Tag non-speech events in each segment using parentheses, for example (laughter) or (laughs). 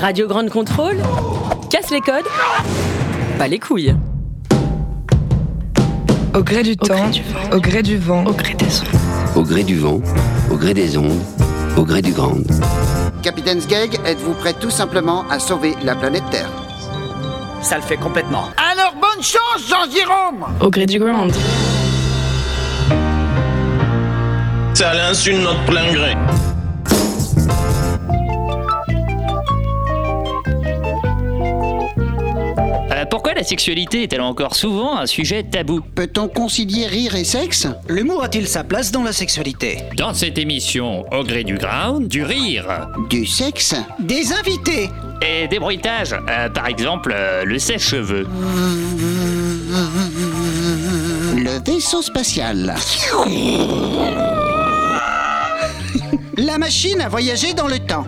Radio Grande Contrôle Casse les codes. Pas les couilles. Au gré du temps, au gré du vent, Au gré des ondes. Au gré du vent, au gré des ondes, au gré du grand. Capitaine Sgeg, êtes-vous prêt tout simplement à sauver la planète Terre? Ça le fait complètement. Alors bonne chance, Jean-Jérôme! Au gré du ground Ça l'insulte notre plein gré. La sexualité est-elle encore souvent un sujet tabou Peut-on concilier rire et sexe? L'humour a-t-il sa place dans la sexualité? Dans cette émission, au gré du ground, du rire. Du sexe? Des invités! Et des bruitages, euh, par exemple euh, le sèche-cheveux. Le vaisseau spatial. La machine à voyager dans le temps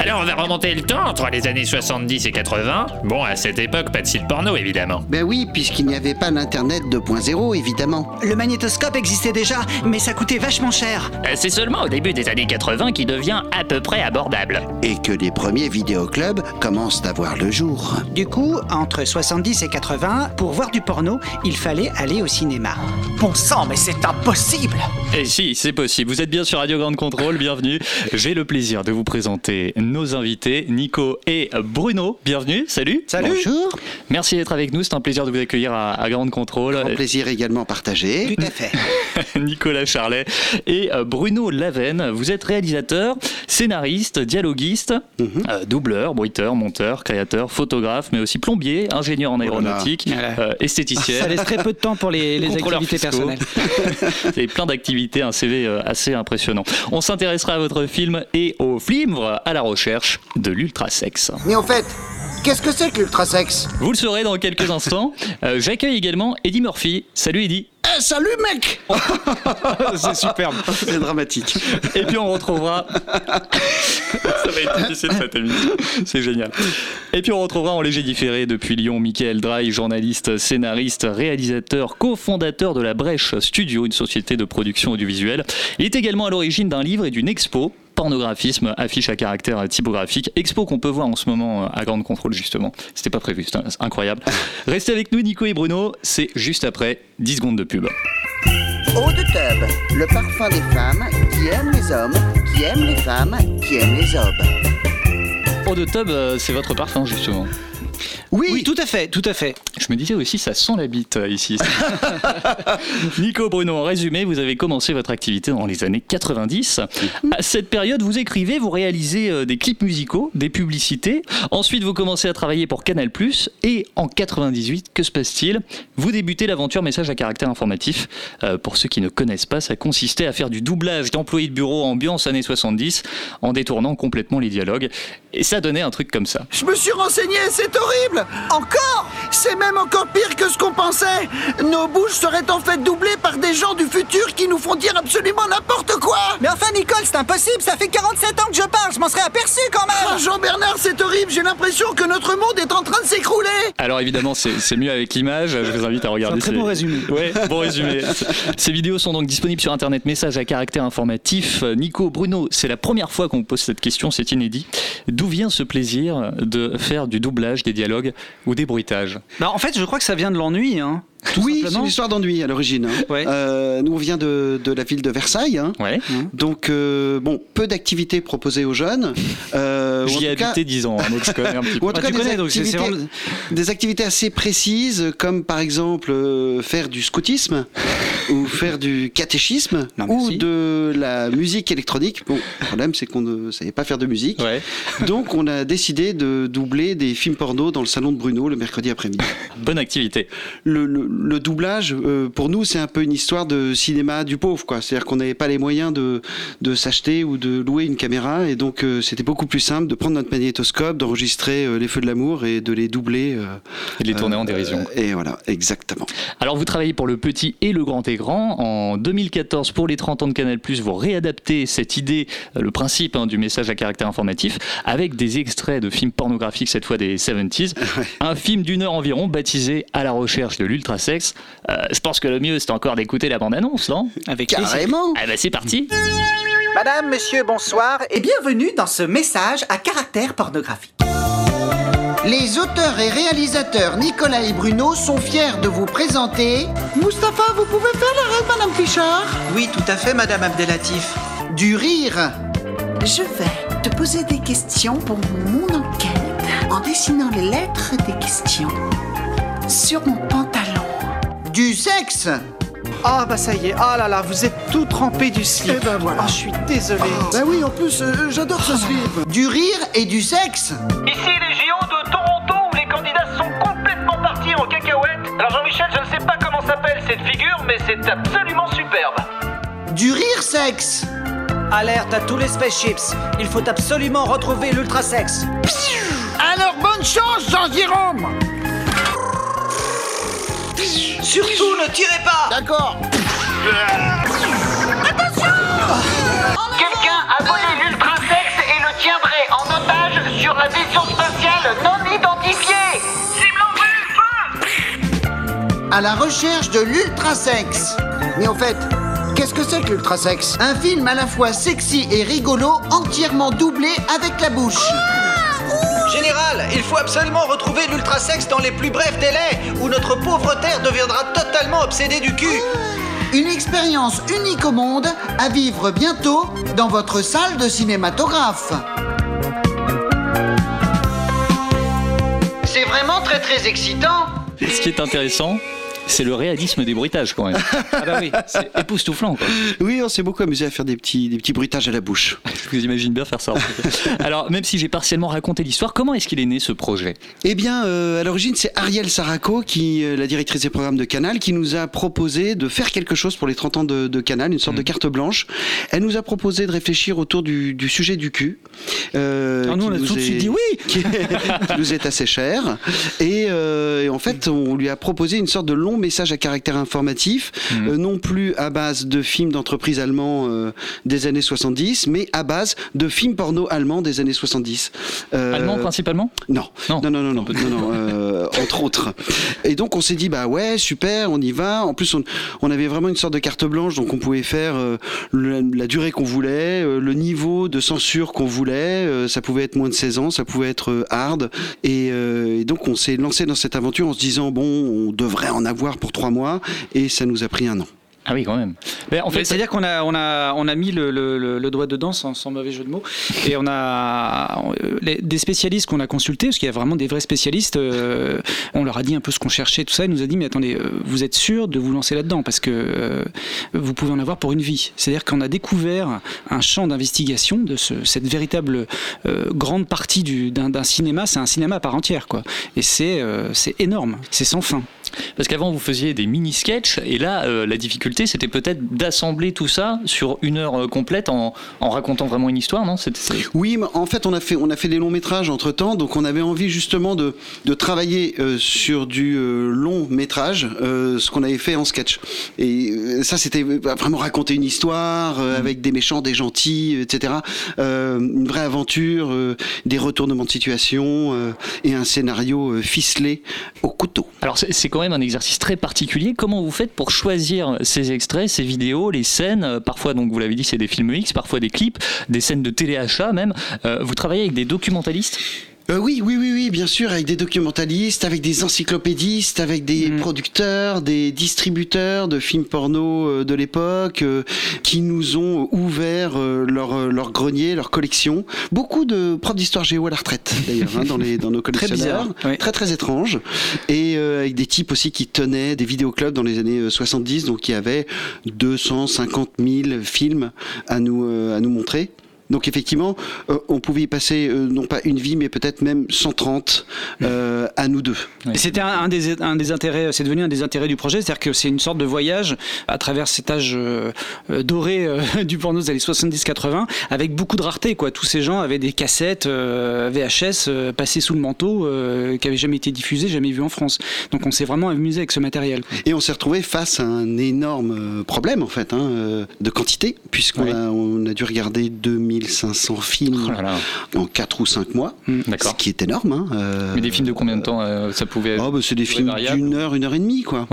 Alors on va remonter le temps entre les années 70 et 80. Bon, à cette époque, pas de site porno évidemment. Ben oui, puisqu'il n'y avait pas l'Internet 2.0, évidemment. Le magnétoscope existait déjà, mais ça coûtait vachement cher. Euh, C'est seulement au début des années 80 qu'il devient à peu près abordable. Et que les premiers vidéoclubs commencent à voir le jour. Du coup, entre 70 et 80, pour voir du porno, il fallait aller au cinéma. Bon sang, mais c'est impossible Et si, c'est possible. Vous êtes bien sur Radio Grande Contrôle, bienvenue. J'ai le plaisir de vous présenter nos invités, Nico et Bruno. Bienvenue, salut. Bonjour, Merci d'être avec nous, c'est un plaisir de vous accueillir à, à Grande Contrôle. grand plaisir également partagé. Tout à fait. (laughs) Nicolas Charlet et euh, Bruno Lavenne. Vous êtes réalisateur, scénariste, dialoguiste, euh, doubleur, bruiteur, monteur, créateur, photographe, mais aussi plombier, ingénieur en aéronautique, Voilà. euh, esthéticien. Ça laisse très peu de temps pour les, activités fiscaux. personnelles. (laughs) Vous avez plein d'activités, un CV assez impressionnant. On s'intéressera à votre film et au flimvre à la recherche de l'ultrasexe. Mais en fait, qu'est-ce que c'est que l'ultrasexe Vous le saurez dans quelques (laughs) instants. Euh, J'accueille également Eddie Murphy. Salut Eddie. Eh, salut mec (laughs) C'est superbe. C'est dramatique. Et puis on retrouvera. (laughs) Ça va être difficile cette émission. C'est génial. Et puis on retrouvera en léger différé depuis Lyon Michael Draille, journaliste, scénariste, réalisateur, cofondateur de la Brèche Studio, une société de production audiovisuelle. Il est également à l'origine d'un livre et d'une expo. Pornographisme, affiche à caractère typographique, expo qu'on peut voir en ce moment à Grande Contrôle justement. C'était pas prévu, c'est incroyable. Restez avec nous Nico et Bruno, c'est juste après 10 secondes de pub. Eau de tub, le parfum des femmes qui aiment les hommes, qui aiment les femmes, qui aiment les hommes. Eau de tub, euh, c'est votre parfum justement. Oui, tout à fait, tout à fait. Je me disais aussi, ça sent la bite euh, ici. (laughs) Nico Bruno, en résumé, vous avez commencé votre activité dans les années 90. À cette période, vous écrivez, vous réalisez euh, des clips musicaux, des publicités. Ensuite, vous commencez à travailler pour Canal+. Et en 98, que se passe-t-il? Vous débutez l'aventure message à caractère informatif. Euh, pour ceux qui ne connaissent pas, ça consistait à faire du doublage d'employés de bureau ambiance années 70 en détournant complètement les dialogues. Et ça donnait un truc comme ça. Je me suis renseigné, c'est horrible Encore C'est même encore pire que ce qu'on pensait Nos bouches seraient en fait doublées par des gens du futur qui nous font dire absolument n'importe quoi Mais enfin, Nicole, c'est impossible, ça fait 47 ans que je parle, je m'en serais aperçu quand même Jean-Bernard, c'est horrible, j'ai l'impression que notre monde est en train de s'écrouler Alors évidemment, c'est mieux avec l'image. Je vous invite à regarder. C'est un très ces- bon résumé. Ouais, bon résumé. Ces vidéos sont donc disponibles sur Internet. Message à caractère informatif. Nico, Bruno, c'est la première fois qu'on me pose cette question. C'est inédit. D'où vient ce plaisir de faire du doublage, des dialogues ou des bruitages Bah, en fait, je crois que ça vient de l'ennui, hein. Tout Oui, c'est une histoire d'ennui à l'origine. hein. Ouais. Euh, nous, on vient de, de la ville de Versailles. hein. Ouais. Donc, euh, bon, peu d'activités proposées aux jeunes. Euh, J'y ai habité 10 ans, hein, donc je connais un petit peu. (laughs) ou en tout Ah, cas, des, connais, donc activités, vraiment- des activités assez précises, comme par exemple faire du scoutisme, ou faire du catéchisme, (laughs) Non, ou de la musique électronique. Bon, le problème, c'est qu'on ne savait pas faire de musique. Ouais. (laughs) Donc, on a décidé de doubler des films porno dans le salon de Bruno le mercredi après-midi. Bonne activité. le, le- le doublage, euh, pour nous, c'est un peu une histoire de cinéma du pauvre, quoi. C'est-à-dire qu'on n'avait pas les moyens de, de s'acheter ou de louer une caméra, et donc euh, c'était beaucoup plus simple de prendre notre magnétoscope, d'enregistrer euh, les feux de l'amour et de les doubler. euh, Et de les tourner en euh, dérision. et voilà, exactement. Alors vous travaillez pour le petit et le grand écran. En 2014, pour les 30 ans de Canal+, vous réadaptez cette idée, le principe hein, du message à caractère informatif, avec des extraits de films pornographiques, cette fois des 70s. (laughs) Un film d'une heure environ, baptisé À la recherche de l'ultrasexe. Euh, je pense que le mieux, c'est encore d'écouter la bande-annonce, non? Avec. Carrément Ah bah c'est parti Madame, monsieur, bonsoir et bienvenue dans ce message à caractère pornographique. Les auteurs et réalisateurs Nicolas et Bruno sont fiers de vous présenter. Mustapha, vous pouvez faire la rêve, Madame Fichard Oui, tout à fait, Madame Abdelatif. Du rire. Je vais te poser des questions pour mon enquête en dessinant les lettres des questions sur mon pantalon. Du sexe. Ah bah ça y est, ah là là, vous êtes tout trempé du slip. Eh ben voilà. Ah, je suis désolé. Bah oui, en plus, euh, j'adore ce slip. Du rire et du sexe. Ici les JO de Toronto où les candidats sont complètement partis en cacahuète. Alors Jean-Michel, je ne sais pas comment s'appelle cette figure, mais c'est absolument superbe. Du rire sexe. Alerte à tous les spaceships. Il faut absolument retrouver l'ultrasex. Alors bonne chance, Jean-Jérôme Surtout ne tirez pas D'accord. Quelqu'un a volé l'ultrasex et le tiendrait en otage sur la vaisseau spatiale non identifiée. Cible en vue, feu À la recherche de l'ultrasex. Mais en fait, qu'est-ce que c'est que l'ultrasex? Un film à la fois sexy et rigolo, entièrement doublé avec la bouche. Général, il faut absolument retrouver l'ultrasex dans les plus brefs délais, ou notre pauvre Terre deviendra totalement obsédée du cul. Une expérience unique au monde à vivre bientôt dans votre salle de cinématographe. C'est vraiment très très excitant. Ce qui est intéressant, c'est le réalisme des bruitages quand même. (laughs) Ah bah oui, c'est époustouflant quoi. Oui, on s'est beaucoup amusé à faire des petits, des petits bruitages à la bouche. Je (laughs) vous imagine bien faire ça. en fait. Alors, même si j'ai partiellement raconté l'histoire, comment est-ce qu'il est né ce projet? Eh bien, euh, à l'origine, c'est Ariel Saraco, qui, euh, la directrice des programmes de Canal, qui nous a proposé de faire quelque chose pour les 30 ans de, de Canal, une sorte de carte blanche. Elle nous a proposé de réfléchir autour du, du sujet du cul. euh, Alors nous, on a nous tout de suite dit oui. (laughs) qui, qui nous est assez cher. Et, et en fait, on lui a proposé une sorte de long message à caractère informatif, euh, non plus à base de films d'entreprise allemands euh, des années 70, mais à base de films porno allemands des années 70. Euh, Allemand principalement? Non. Non. non, non, non, non, non, non, euh, entre autres. Et donc on s'est dit bah ouais super, on y va. En plus on, on avait vraiment une sorte de carte blanche, donc on pouvait faire euh, le- la durée qu'on voulait, euh, le niveau de censure qu'on voulait. ça pouvait être moins de 16 ans, ça pouvait être hard. Et, et donc on s'est lancé dans cette aventure en se disant bon on devrait en avoir pour trois mois, et ça nous a pris un an. Ah oui, quand même. Ben, en fait, c'est-à-dire qu'on a, on a, on a mis le, le- le- le doigt dedans, sans, sans mauvais jeu de mots, et on a les- des spécialistes qu'on a consultés, parce qu'il y a vraiment des vrais spécialistes. euh, on leur a dit un peu ce qu'on cherchait, tout ça. Ils nous a dit, mais attendez, euh, vous êtes sûr de vous lancer là-dedans, parce que euh, vous pouvez en avoir pour une vie. C'est-à-dire qu'on a découvert un champ d'investigation de ce- cette véritable euh, grande partie du- d'un cinéma. C'est un cinéma à part entière, quoi. Et c'est euh, c'est énorme, c'est sans fin. Parce qu'avant, vous faisiez des mini-sketchs, et là, euh, la difficulté, c'était peut-être d'assembler tout ça sur une heure euh, complète en, en racontant vraiment une histoire, non? C'est- Oui, mais en fait, on a fait, on a fait des longs métrages entre temps, donc on avait envie justement de, de travailler euh, sur du long métrage, ce qu'on avait fait en sketch. Et ça, c'était euh, vraiment raconter une histoire avec des méchants, des gentils, etc. Une vraie aventure, des retournements de situation et un scénario ficelé au couteau. Alors, c'est c'est quand un exercice très particulier. Comment vous faites pour choisir ces extraits, ces vidéos, les scènes euh, Parfois, donc, vous l'avez dit, c'est des films X, parfois des clips, des scènes de téléachat même. Euh, vous travaillez avec des documentalistes? Euh, oui, oui, oui, oui, bien sûr, avec des documentalistes, avec des encyclopédistes, avec des producteurs, des distributeurs de films porno euh, de l'époque, euh, qui nous ont ouvert euh, leur, leur grenier, leur collection. Beaucoup de profs d'histoire géo à la retraite, d'ailleurs, hein, dans, les, dans nos (laughs) Très collectionneurs. bizarre, Très, très étrange. Et avec des types aussi qui tenaient des vidéoclubs dans les années euh, 70, donc qui avaient 250 000 films à nous, à nous montrer. Donc effectivement, euh, on pouvait y passer euh, non pas une vie, mais peut-être même 130 euh, à nous deux. Et C'était un, un des, un des intérêts, c'est devenu un des intérêts du projet, c'est-à-dire que c'est une sorte de voyage à travers cet âge euh, doré (laughs) du porno des années 70-80, avec beaucoup de rareté. Quoi. Tous ces gens avaient des cassettes VHS passées sous le manteau, qui n'avaient jamais été diffusées, jamais vues en France. Donc on s'est vraiment amusé avec ce matériel. quoi. Et on s'est retrouvé face à un énorme problème en fait hein, de quantité, puisqu'on Ouais. a, on a dû regarder 2000 3500 films en 4 ou 5 mois, ce qui est énorme. hein, euh, Mais des films de combien de temps euh, ça pouvait Oh, bah, c'est des films d'une heure, une heure et demie, quoi.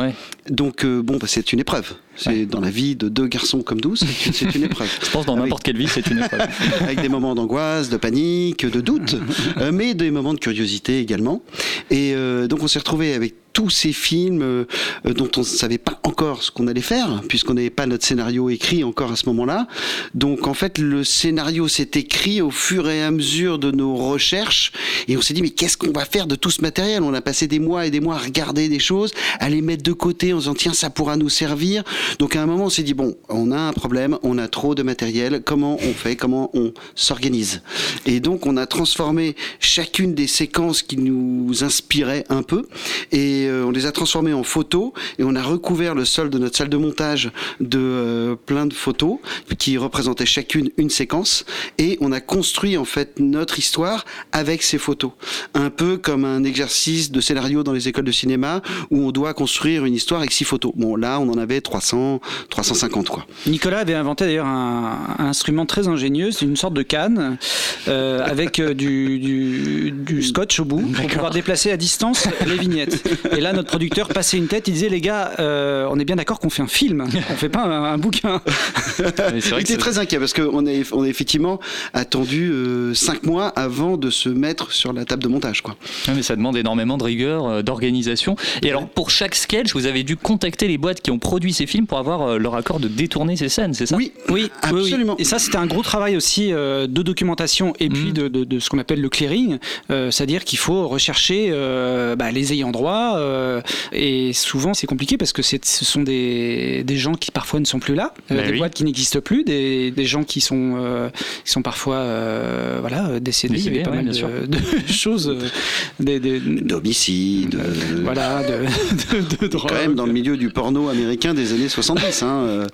Donc, euh, bon, bah, c'est une épreuve. C'est dans la vie de deux garçons comme nous, c'est une épreuve. (laughs) Je pense dans n'importe quelle vie, c'est une épreuve. (laughs) Avec des moments d'angoisse, de panique, de doute, (laughs) euh, mais des moments de curiosité également. Et donc, on s'est retrouvé avec tous ces films euh, euh, dont on ne savait pas encore ce qu'on allait faire, puisqu'on n'avait pas notre scénario écrit encore à ce moment-là. Donc en fait, le scénario s'est écrit au fur et à mesure de nos recherches, et on s'est dit mais qu'est-ce qu'on va faire de tout ce matériel? On a passé des mois et des mois à regarder des choses, à les mettre de côté en se disant tiens ça pourra nous servir. Donc à un moment on s'est dit bon, on a un problème, on a trop de matériel, comment on fait, comment on s'organise? Et donc on a transformé chacune des séquences qui nous inspiraient un peu, et euh, on les a transformées en photos, et on a recouvert le sol de notre salle de montage de euh, plein de photos qui représentaient chacune une séquence, et on a construit en fait notre histoire avec ces photos. Un peu comme un exercice de scénario dans les écoles de cinéma où on doit construire une histoire avec six photos. Bon là on en avait 300, 350 quoi. Nicolas avait inventé d'ailleurs un, un instrument très ingénieux, c'est une sorte de canne euh, avec euh, du, du- du scotch au bout pour pouvoir déplacer à distance les vignettes. Et là, notre producteur passait une tête, il disait les gars, euh, on est bien d'accord qu'on fait un film, on fait pas un, un bouquin. (laughs) Il était très inquiet parce qu'on a, on a effectivement attendu 5 mois avant de se mettre sur la table de montage. Quoi. Ouais, mais ça demande énormément de rigueur, euh, d'organisation. Et alors, pour chaque sketch, vous avez dû contacter les boîtes qui ont produit ces films pour avoir euh, leur accord de détourner ces scènes, c'est ça? Oui, Oui, absolument. Et ça, c'était un gros travail aussi euh, de documentation et puis de, de- de ce qu'on appelle le clearing, euh, c'est-à-dire qu'il faut rechercher euh, bah, les ayants droit. Euh, et souvent, c'est compliqué parce que c'est- ce sont des, des gens qui parfois ne sont plus là, euh, Bah des oui. boîtes qui n'existent plus, des, des gens qui sont, euh, qui sont parfois euh, voilà, décédés. Il y avait pas ouais, mal de, (laughs) choses. euh, des, des- D'homicide. euh, voilà, de, de, de drogue. Quand même dans le milieu du porno américain des années 70. Hein, euh,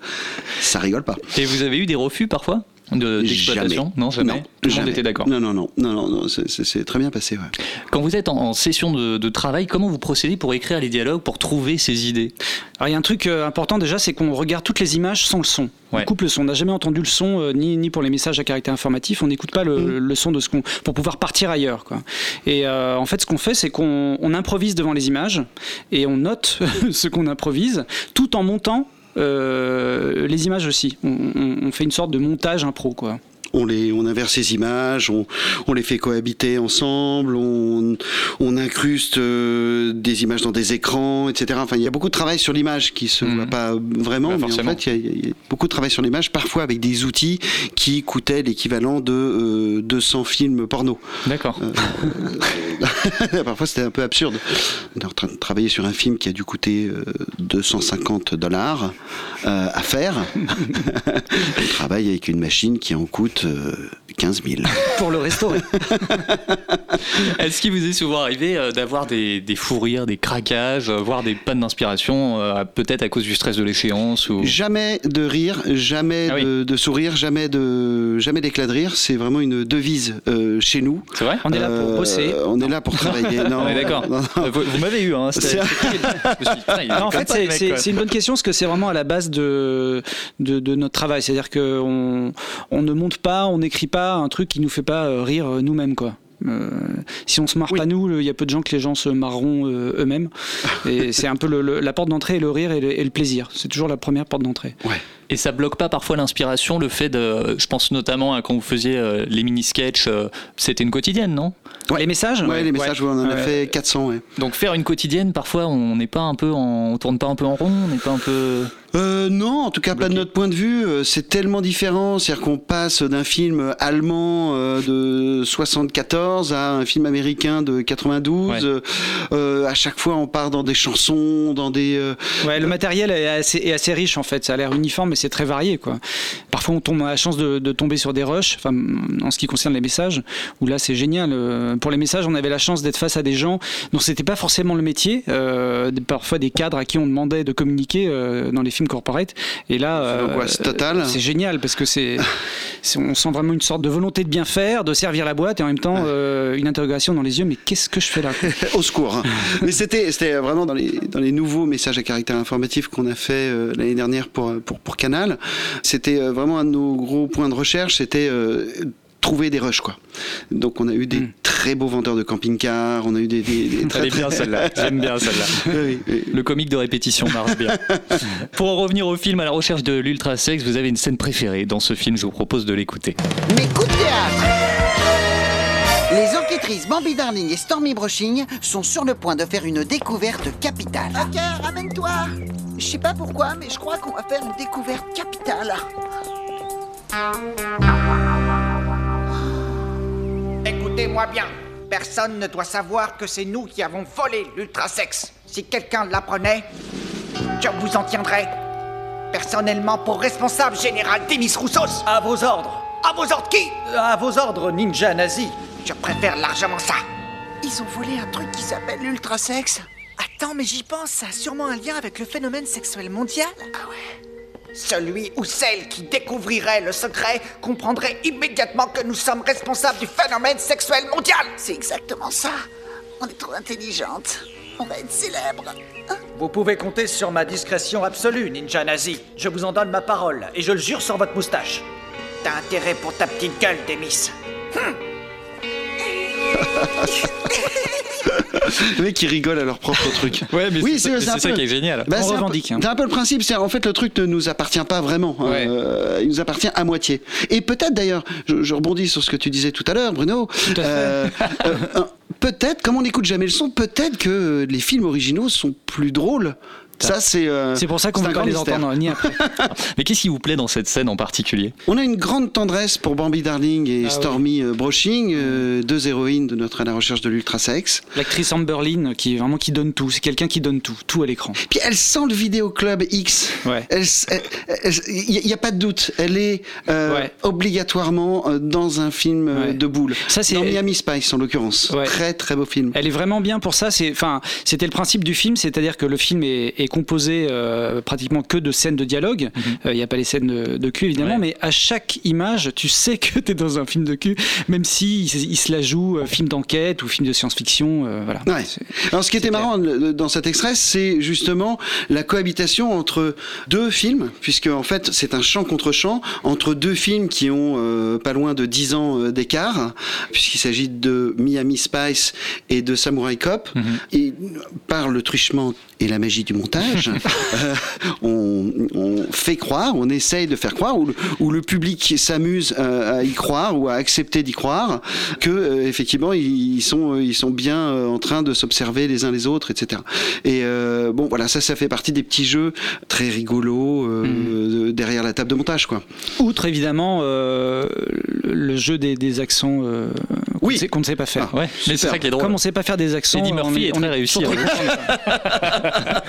ça rigole pas. Et vous avez eu des refus parfois? De- d'exploitation Non, jamais. Tout le monde était d'accord. Non, non, non, non, non, non, c'est- très bien passé. Ouais. Quand vous êtes en, en session de, de travail, comment vous procédez pour écrire les dialogues, pour trouver ces idées? Alors il y a un truc euh, important déjà, c'est qu'on regarde toutes les images sans le son. On coupe le son. On n'a jamais entendu le son euh, ni, ni pour les messages à caractère informatif. On n'écoute pas le, le son de ce qu'on pour pouvoir partir ailleurs. Quoi. Et euh, en fait, ce qu'on fait, c'est qu'on on improvise devant les images et on note (laughs) ce qu'on improvise, tout en montant les images aussi. On, on- on fait une sorte de montage impro, quoi. On, les, on inverse les images, on, on les fait cohabiter ensemble, on, on incruste euh, des images dans des écrans, etc. Enfin, il y a beaucoup de travail sur l'image qui se voit pas vraiment, Bah, mais en fait, il y, a- il y a beaucoup de travail sur l'image, parfois avec des outils qui coûtaient l'équivalent de euh, 200 films porno. D'accord. (laughs) Parfois, c'était un peu absurde. On est en train de travailler sur un film qui a dû coûter euh, 250 dollars euh, à faire. (laughs) On travaille avec une machine qui en coûte euh, 15 000. Pour le restaurer. (laughs) Est-ce qu'il vous est souvent arrivé euh, d'avoir des, des fous rires, des craquages, euh, voire des pannes d'inspiration, euh, peut-être à cause du stress de l'échéance ou... Jamais de rire, jamais Ah oui. de, de sourire, jamais de jamais d'éclat de rire. C'est vraiment une devise euh, chez nous. C'est vrai? On est là pour Euh, bosser. On est là pour travailler. (laughs) Non, Ouais, d'accord. non, non. Vous, vous m'avez eu, hein. Non, en fait, c'est- une bonne question parce que c'est vraiment à la base de, de, de notre travail. C'est-à-dire qu'on on ne monte pas, on n'écrit pas un truc qui nous fait pas euh, rire euh, nous-mêmes, quoi. Euh, si on se marre pas nous, il y a peu de gens que les gens se marreront euh, eux-mêmes. (laughs) Et c'est un peu le- le- la porte d'entrée et le rire et le, et le plaisir. C'est toujours la première porte d'entrée. Et ça bloque pas parfois l'inspiration, le fait de. Je pense notamment à quand vous faisiez euh, les mini-sketchs, euh, c'était une quotidienne, non? Les messages? Ouais, les messages, ouais, on en a Ouais. fait 400. Ouais. Donc faire une quotidienne, parfois on n'est pas un peu en. On tourne pas un peu en rond, on n'est pas un peu. Euh, non, en tout cas pas de notre point de vue. euh, C'est tellement différent, c'est-à-dire qu'on passe d'un film allemand euh, de 74 à un film américain de 92. Ouais. euh, euh, à chaque fois, on part dans des chansons, dans des. Ouais, le matériel est assez, est assez riche en fait. Ça a l'air uniforme, mais c'est très varié quoi. Parfois, on tombe a la chance de, de tomber sur des rushs. Enfin, en ce qui concerne les messages, où là, c'est génial. Pour les messages, on avait la chance d'être face à des gens dont c'était pas forcément le métier. euh, parfois des cadres à qui on demandait de communiquer euh, dans les films corporate. Et là, euh. C'est génial parce que (laughs) c'est, on sent vraiment une sorte de volonté de bien faire, de servir la boîte et en même temps euh, une interrogation dans les yeux. Mais qu'est-ce que je fais là (laughs) Au secours. Mais c'était c'était vraiment dans les, dans les nouveaux messages à caractère informatif qu'on a fait euh, l'année dernière pour, pour, pour Canal. C'était vraiment un de nos gros points de recherche, c'était trouver des rushs quoi. Donc on a eu des Hmm. très beaux vendeurs de camping-cars, on a eu des, des, des très, bien celle-là, (laughs) j'aime bien celle-là. Oui, oui. Le comique de répétition marche bien. (laughs) Pour en revenir au film à la recherche de l'ultra sexe, vous avez une scène préférée dans ce film, je vous propose de l'écouter. Mes coups de théâtre Les enquêtrices Bambi Darling et Stormy Brushing sont sur le point de faire une découverte capitale. Ok, ramène-toi. Je sais pas pourquoi, mais je crois qu'on va faire une découverte capitale. Écoutez-moi bien. Personne ne doit savoir que c'est nous qui avons volé l'ultrasex. Si quelqu'un l'apprenait, je vous en tiendrai personnellement pour responsable général Denis Roussos. À vos ordres. À vos ordres qui? À vos ordres, ninja nazi. Je préfère largement ça. Ils ont volé un truc qui s'appelle l'ultrasex. Attends, mais j'y pense, ça a sûrement un lien avec le phénomène sexuel mondial. Ah ouais Celui ou celle qui découvrirait le secret comprendrait immédiatement que nous sommes responsables du phénomène sexuel mondial. C'est exactement ça. On est trop intelligente. On va être célèbre. Vous pouvez compter sur ma discrétion absolue, ninja nazi. Je vous en donne ma parole, et je le jure sur votre moustache. T'as intérêt pour ta petite gueule, Demis. (laughs) (laughs) Les mecs qui rigolent à leur propre truc. Ouais, mais oui, c'est ça- peu- qui est génial. Bah, On c'est un peu- revendique, hein. C'est un peu le principe. C'est en fait le truc ne nous appartient pas vraiment. hein. Ouais. Euh, il nous appartient à moitié. Et peut-être d'ailleurs, je, je rebondis sur ce que tu disais tout à l'heure, Bruno. à fait. Euh, euh, peut-être, comme on n'écoute jamais le son, peut-être que les films originaux sont plus drôles. Ça, c'est. euh, C'est pour ça qu'on ne veut pas les mystère. entendre ni après. (laughs) Mais qu'est-ce qui vous plaît dans cette scène en particulier? On a une grande tendresse pour Bambi Darling et Ah oui. Stormy euh, Broching, euh, deux héroïnes de notre à la recherche de l'ultrasex. L'actrice Amber Lynn, qui est vraiment qui donne tout. C'est quelqu'un qui donne tout, tout à l'écran. Puis elle sent le vidéoclub X. Ouais. Elle s- elle- elle- Il n'y a pas de doute. Elle est euh, Ouais. obligatoirement dans un film Ouais. de boule. Ça, c'est- dans Miami Spice en l'occurrence. Ouais. Très très beau film. Elle est vraiment bien pour ça. C'est, enfin, c'était le principe du film, c'est-à-dire que le film est, est composé euh, pratiquement que de scènes de dialogue. Euh, Il n'y a pas les scènes de, de cul évidemment, Ouais. mais à chaque image, tu sais que tu es dans un film de cul, même si il, il se la joue euh, film d'enquête ou film de science-fiction. voilà. Ouais. C'est- Alors ce qui était marrant dans cet extrait, c'est justement la cohabitation entre deux films, puisque en fait c'est un champ contre champ entre deux films qui ont pas loin de 10 ans d'écart, puisqu'il s'agit de Miami Spice et de Samurai Cop. Et par le truchement et la magie du montage, (laughs) euh, on, on fait croire, on essaye de faire croire, ou le, ou le public s'amuse euh, à y croire ou à accepter d'y croire, que euh, effectivement ils sont, ils sont bien en train de s'observer les uns les autres, etc. Et euh, bon, voilà, ça, ça fait partie des petits jeux très rigolos de- derrière la table de montage, quoi. Outre évidemment le, jeu des, des accents Oui. qu'on ne sait pas faire. Ouais, mais c'est ça qui est drôle. Comme on ne sait pas faire des accents, Eddie on Murphy est on très réussi, hein. (laughs)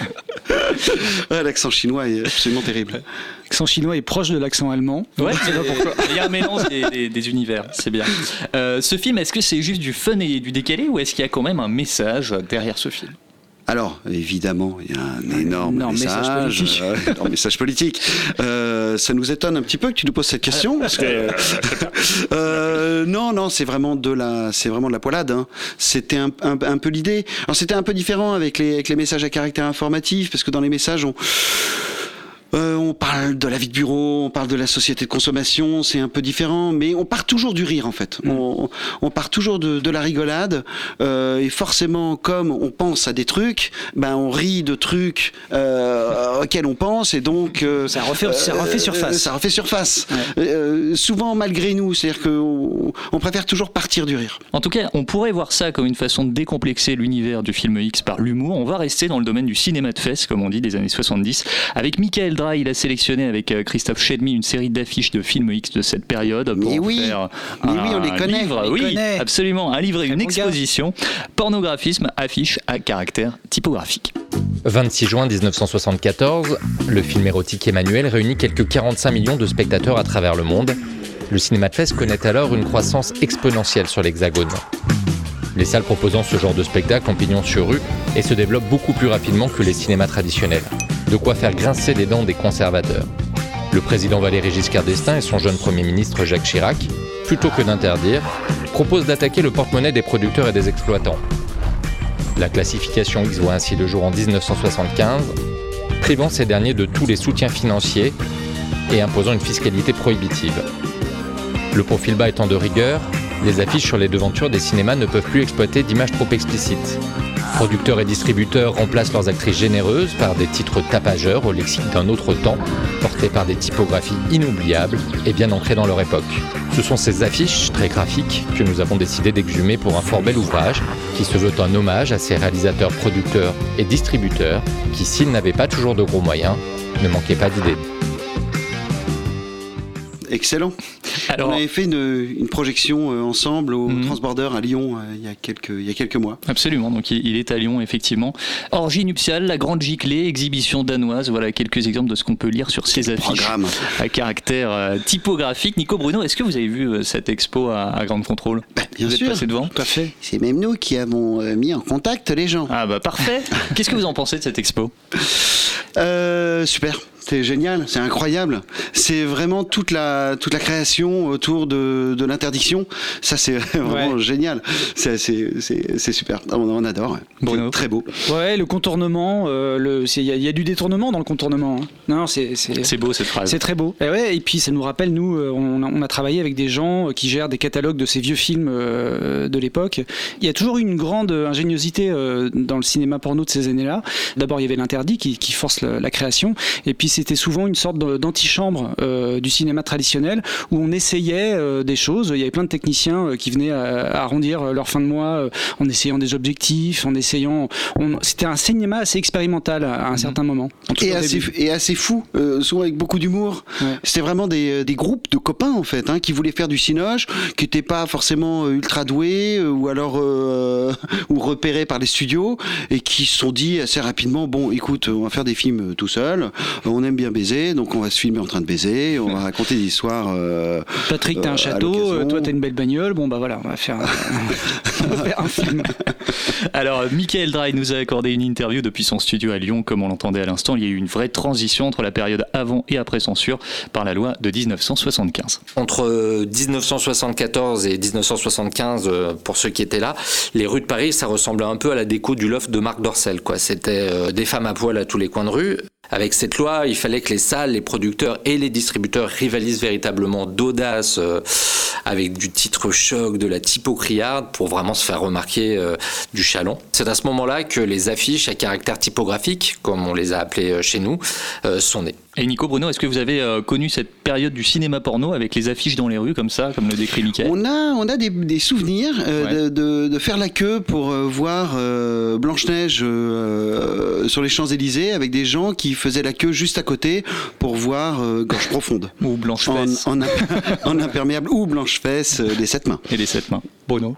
Ouais, L'accent chinois est absolument terrible. L'accent chinois est proche de l'accent allemand. Ouais, (laughs) il y a un mélange des, des- des univers, c'est bien. Euh, ce film, est-ce que c'est juste du fun et du décalé ou est-ce qu'il y a quand même un message derrière ce film? Alors, évidemment, il y a un énorme message, message politique. euh, énorme message politique. Euh, ça nous étonne un petit peu que tu nous poses cette question, parce que (laughs) euh, non, non, c'est vraiment de la, c'est vraiment de la poilade. hein. C'était un, un- un peu l'idée. Alors c'était un peu différent avec les, avec les messages à caractère informatif, parce que dans les messages on euh, on parle de la vie de bureau, on parle de la société de consommation, c'est un peu différent, mais on part toujours du rire en fait. On, on part toujours de, de la rigolade, euh, et forcément, comme on pense à des trucs, ben on rit de trucs euh, auxquels on pense, et donc Ça refait- ça refait surface. ça refait surface. Souvent malgré nous, c'est-à-dire qu'on on préfère toujours partir du rire. En tout cas, on pourrait voir ça comme une façon de décomplexer l'univers du film X par l'humour. On va rester dans le domaine du cinéma de fesses, comme on dit, des années 70. Avec Michael Il a sélectionné avec euh, Christophe Chedmy une série d'affiches de films X de cette période pour Mais oui. faire Mais un oui, on les connaît. livre. On les oui, connaît. absolument, un livre et une bon gars. exposition. Pornographisme, affiche à caractère typographique. 26 juin 1974, le film érotique Emmanuel réunit quelques 45 millions de spectateurs à travers le monde. Le cinéma de fesses connaît alors une croissance exponentielle sur l'Hexagone. Les salles proposant ce genre de spectacle ont pignon sur rue et se développent beaucoup plus rapidement que les cinémas traditionnels. De quoi faire grincer les dents des conservateurs. Le président Valéry Giscard d'Estaing et son jeune Premier ministre Jacques Chirac, plutôt que d'interdire, proposent d'attaquer le porte-monnaie des producteurs et des exploitants. La classification X voit ainsi le jour en 1975, privant ces derniers de tous les soutiens financiers et imposant une fiscalité prohibitive. Le profil bas étant de rigueur, les affiches sur les devantures des cinémas ne peuvent plus exploiter d'images trop explicites. Producteurs et distributeurs remplacent leurs actrices généreuses par des titres tapageurs au lexique d'un autre temps, portés par des typographies inoubliables et bien ancrées dans leur époque. Ce sont ces affiches très graphiques que nous avons décidé d'exhumer pour un fort bel ouvrage qui se veut un hommage à ces réalisateurs, producteurs et distributeurs qui, s'ils n'avaient pas toujours de gros moyens, ne manquaient pas d'idées. Excellent. (laughs) Alors- on avait fait une, une projection euh, ensemble au Mhm. Transborder à Lyon euh, il, y a quelques, il y a quelques mois. Absolument, donc il il est à Lyon, effectivement. Orgie nuptiale, la grande giclée, exhibition danoise, voilà quelques exemples de ce qu'on peut lire sur ces affiches Programme. (laughs) à caractère euh, typographique. Nico Bruno, est-ce que vous avez vu cette expo à, à Grande Contrôle? Bien Vous êtes sûr. passé devant? Tout à fait. C'est même nous qui avons mis en contact les gens. Ah bah parfait (laughs) Qu'est-ce que vous en pensez de cette expo? Super. C'est génial, c'est incroyable. C'est vraiment toute la toute la création autour de, de l'interdiction. Ça c'est (laughs) vraiment génial. C'est super. On, on adore. C'est Très beau. Ouais, le contournement, euh, il y, a- il y a du détournement dans le contournement. hein. Non, c'est C'est beau cette phrase. C'est très beau. Et, ouais, et puis ça nous rappelle, nous, euh, on a, on a travaillé avec des gens euh, qui gèrent des catalogues de ces vieux films euh, de l'époque. Il y a toujours eu une grande ingéniosité euh, dans le cinéma porno de ces années-là. D'abord, il y avait l'interdit qui, qui force la, la création. Et puis, c'était souvent une sorte d'antichambre euh, du cinéma traditionnel où on essayait euh, des choses. Il y avait plein de techniciens euh, qui venaient à, à arrondir leur fin de mois en essayant des objectifs, en essayant. C'était un cinéma assez expérimental à, un certain moment. Et assez, et assez fou, souvent avec beaucoup d'humour. C'était vraiment des, des groupes de copains en fait, hein, qui voulaient faire du cinoche, qui n'étaient pas forcément ultra doués ou alors (laughs) ou repérés par les studios et qui se sont dit assez rapidement bon, écoute, on va faire des films tout seul, on aime bien baiser, donc on va se filmer en train de baiser, on va (laughs) raconter des histoires. euh, Patrick, t'as euh, un à château, euh, toi t'as une belle bagnole, bon bah voilà, on va faire, (laughs) on va faire un film. (laughs) Alors, Michael Dry nous a accordé une interview depuis son studio à Lyon, comme on l'entendait à l'instant. Il y a eu une vraie transition entre la période avant et après censure par la loi de 1975. Entre euh, 1974 et 1975, euh, pour ceux qui étaient là, les rues de Paris, ça ressemblait un peu à la déco du loft de Marc Dorcel. Quoi. C'était euh, des femmes à poil à tous les coins de rue. Avec cette loi, il fallait que les salles, les producteurs et les distributeurs rivalisent véritablement d'audace euh, avec du titre choc, de la typo criarde pour vraiment se faire remarquer euh, du chalon. C'est à ce moment-là que les affiches à caractère typographique, comme on les a appelées euh, chez nous, sont nées. Et Nico Bruno, est-ce que vous avez euh, connu cette période du cinéma porno avec les affiches dans les rues, comme ça, comme le décrit Michael? On a, on a des, des souvenirs euh, Ouais. de, de- de faire la queue pour euh, voir Blanche-Neige sur les Champs-Élysées avec des gens qui faisaient la queue juste à côté pour voir Gorge Profonde. Ou Blanche en, Fesse. en, (laughs) en imperméable ou Blanche-Fesse des sept mains. Et les sept mains. Bruno?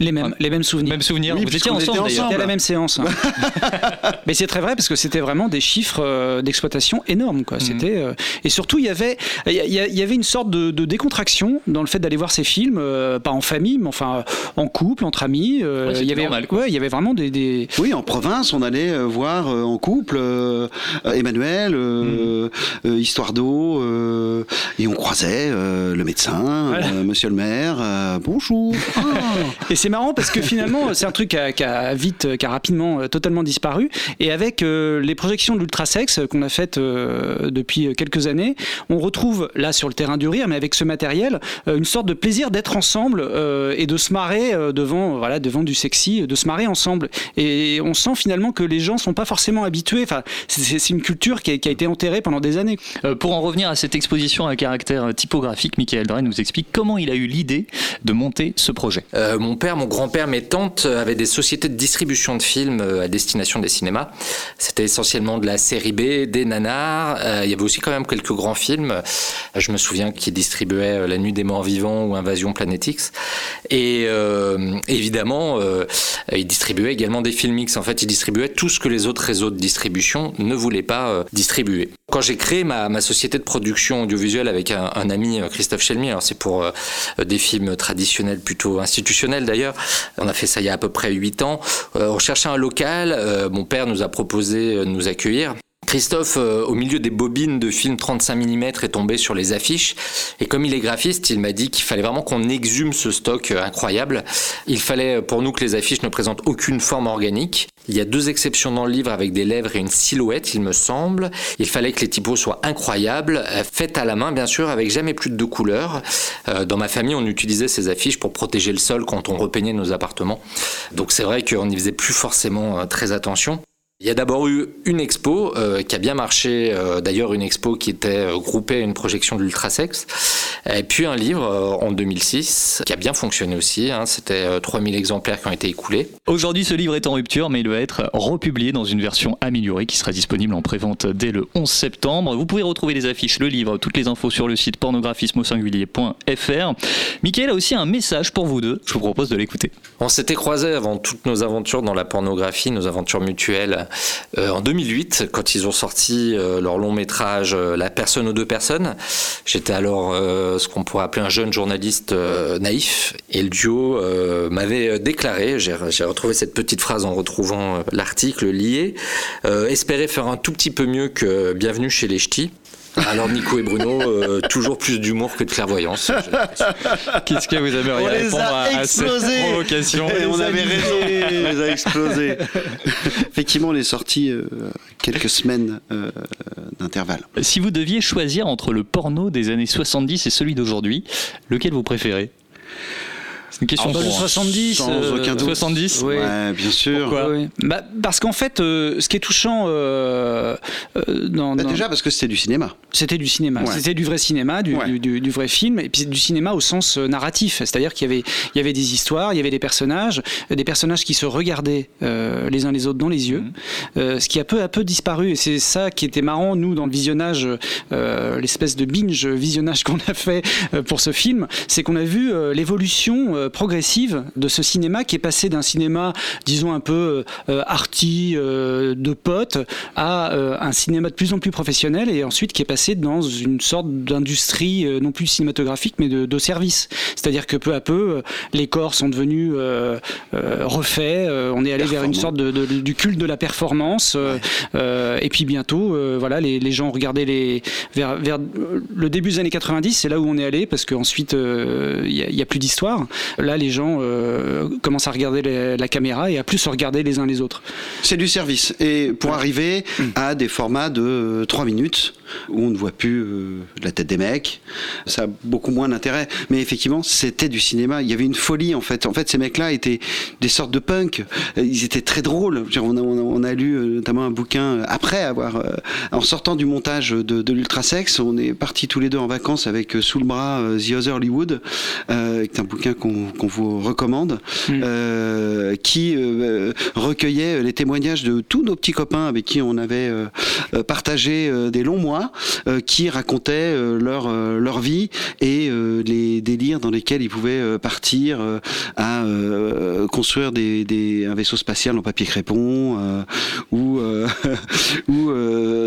Les mêmes, les mêmes souvenirs. Même souvenir, Oui, vous étiez ensemble. C'était à la même séance. hein. (laughs) Mais c'est très vrai parce que c'était vraiment des chiffres euh, d'exploitation énormes. Quoi. C'était, euh, et surtout, il y avait, il y, a- il y avait une sorte de, de décontraction dans le fait d'aller voir ces films, euh, pas en famille, mais enfin en couple, entre amis. euh, Ouais, il c'était y avait, normal, ouais, il y avait vraiment des, des- Oui, en province, on allait voir euh, en couple Emmanuel, euh, euh, Histoire d'eau, euh, et on croisait euh, le médecin, Voilà. euh, Monsieur le maire. euh, bonjour. Ah. (laughs) Et c'est marrant parce que finalement, c'est un truc qui a, qui a vite, qui a rapidement euh, totalement disparu. Et avec euh, les projections de l'ultrasex qu'on a faites euh, depuis quelques années, on retrouve là sur le terrain du rire, mais avec ce matériel, euh, une sorte de plaisir d'être ensemble euh, et de se marrer euh, devant, voilà, devant du sexy, de se marrer ensemble. Et on sent finalement que les gens sont pas forcément habitués. Enfin, c'est c'est une culture qui a, qui a été enterrée pendant des années. Euh, pour en revenir à cette exposition à caractère typographique, Michael Dray nous explique comment il a eu l'idée de monter ce projet. Euh, mon père, mon grand-père, mes tantes euh, avaient des sociétés de distribution de films euh, à destination des cinémas. C'était essentiellement de la série B, des nanars. Euh, il y avait aussi quand même quelques grands films. Je me souviens qu'ils distribuaient La Nuit des Morts Vivants ou Invasion Planet X. Et évidemment, ils distribuaient également des films X. En fait, ils distribuaient tout ce que les autres réseaux de distribution ne voulaient pas distribuer. Quand j'ai créé ma, ma société de production audiovisuelle avec un, un ami, euh, Christophe Chelmy, alors c'est pour euh, des films traditionnels, plutôt institutionnels d'ailleurs, on a fait ça il y a à peu près 8 ans, Euh, on cherchait un local, euh, mon père nous a proposé euh, de nous accueillir. Christophe, euh, au milieu des bobines de films 35 mm, est tombé sur les affiches. Et comme il est graphiste, il m'a dit qu'il fallait vraiment qu'on exhume ce stock euh, incroyable. Il fallait euh, pour nous que les affiches ne présentent aucune forme organique. Il y a deux exceptions dans le livre avec des lèvres et une silhouette, il me semble. Il fallait que les typos soient incroyables, euh, faites à la main bien sûr, avec jamais plus de deux couleurs. Euh, dans ma famille, on utilisait ces affiches pour protéger le sol quand on repeignait nos appartements. Donc c'est vrai qu'on n'y faisait plus forcément euh, très attention. Il y a d'abord eu une expo euh, qui a bien marché, euh, d'ailleurs une expo qui était euh, groupée à une projection de l'ultrasex, et puis un livre euh, en 2006 qui a bien fonctionné aussi, hein. c'était euh, 3000 exemplaires qui ont été écoulés. Aujourd'hui, ce livre est en rupture, mais il va être republié dans une version améliorée qui sera disponible en prévente dès le 11 septembre. Vous pouvez retrouver les affiches, le livre, toutes les infos sur le site pornographisme-au-singulier.fr. Michael a aussi un message pour vous deux. Je vous propose de l'écouter. On s'était croisés avant toutes nos aventures dans la pornographie, nos aventures mutuelles, en 2008, quand ils ont sorti euh, leur long métrage euh, La personne aux deux personnes. J'étais alors euh, ce qu'on pourrait appeler un jeune journaliste euh, naïf, et le duo euh, m'avait déclaré, j'ai retrouvé cette petite phrase en retrouvant euh, l'article lié, euh, espérer faire un tout petit peu mieux que Bienvenue chez les Ch'tis. Alors Nico et Bruno, euh, toujours plus d'humour que de clairvoyance. Qu'est-ce que vous aimeriez On les répondre a à, à cette provocation Et on avait raison, on les a explosés. Effectivement, on est sorti euh, quelques semaines euh, d'intervalle. Si vous deviez choisir entre le porno des années 70 et celui d'aujourd'hui, lequel vous préférez? C'est une question Ah, bah, pour le un. 70, Sans euh, aucun doute. 70 oui. Ouais, bien sûr. Pourquoi Oui. Bah, parce qu'en fait, euh, ce qui est touchant euh, euh, dans, Bah, dans- déjà parce que c'était du cinéma. C'était du cinéma, Ouais. c'était du vrai cinéma, du, Ouais. du- du- du vrai film, et puis du cinéma au sens euh, narratif, c'est-à-dire qu'il y avait, il y avait des histoires, il y avait des personnages, euh, des personnages qui se regardaient euh, les uns les autres dans les yeux, euh, ce qui a peu à peu disparu, et c'est ça qui était marrant, nous, dans le visionnage, euh, l'espèce de binge visionnage (laughs) qu'on a fait euh, pour ce film, c'est qu'on a vu euh, l'évolution euh, progressive de ce cinéma qui est passé d'un cinéma, disons, un peu euh, arty, euh, de potes, à euh, un cinéma de plus en plus professionnel, et ensuite qui est passé dans une sorte d'industrie, non plus cinématographique, mais de, de service. C'est-à-dire que peu à peu, les corps sont devenus refaits, on est allé vers une sorte de, du culte de la performance, et puis bientôt, voilà, les, les gens regardaient les, vers, vers le début des années 90, c'est là où on est allé, parce qu'ensuite, il n'y a plus d'histoire. Là, les gens euh, commencent à regarder les- la caméra et à plus se regarder les uns les autres. C'est du service. Et pour arriver à des formats de 3 minutes, où on ne voit plus euh, la tête des mecs, ça a beaucoup moins d'intérêt. Mais effectivement, c'était du cinéma. Il y avait une folie, en fait. En fait, ces mecs-là étaient des sortes de punk. Euh, Ils étaient très drôles. On a, on a- on a lu euh, notamment un bouquin euh, après avoir, euh, en sortant du montage de, de l'Ultrasex, on est partis tous les deux en vacances avec euh, sous le bras euh, The Other Hollywood, euh, qui est un bouquin qu'on qu'on vous recommande, euh, qui euh, recueillait les témoignages de tous nos petits copains avec qui on avait euh, partagé des longs mois, qui racontaient leur leur vie et les délires dans lesquels ils pouvaient partir à construire des, des un vaisseau spatial en papier crépon ou (laughs) ou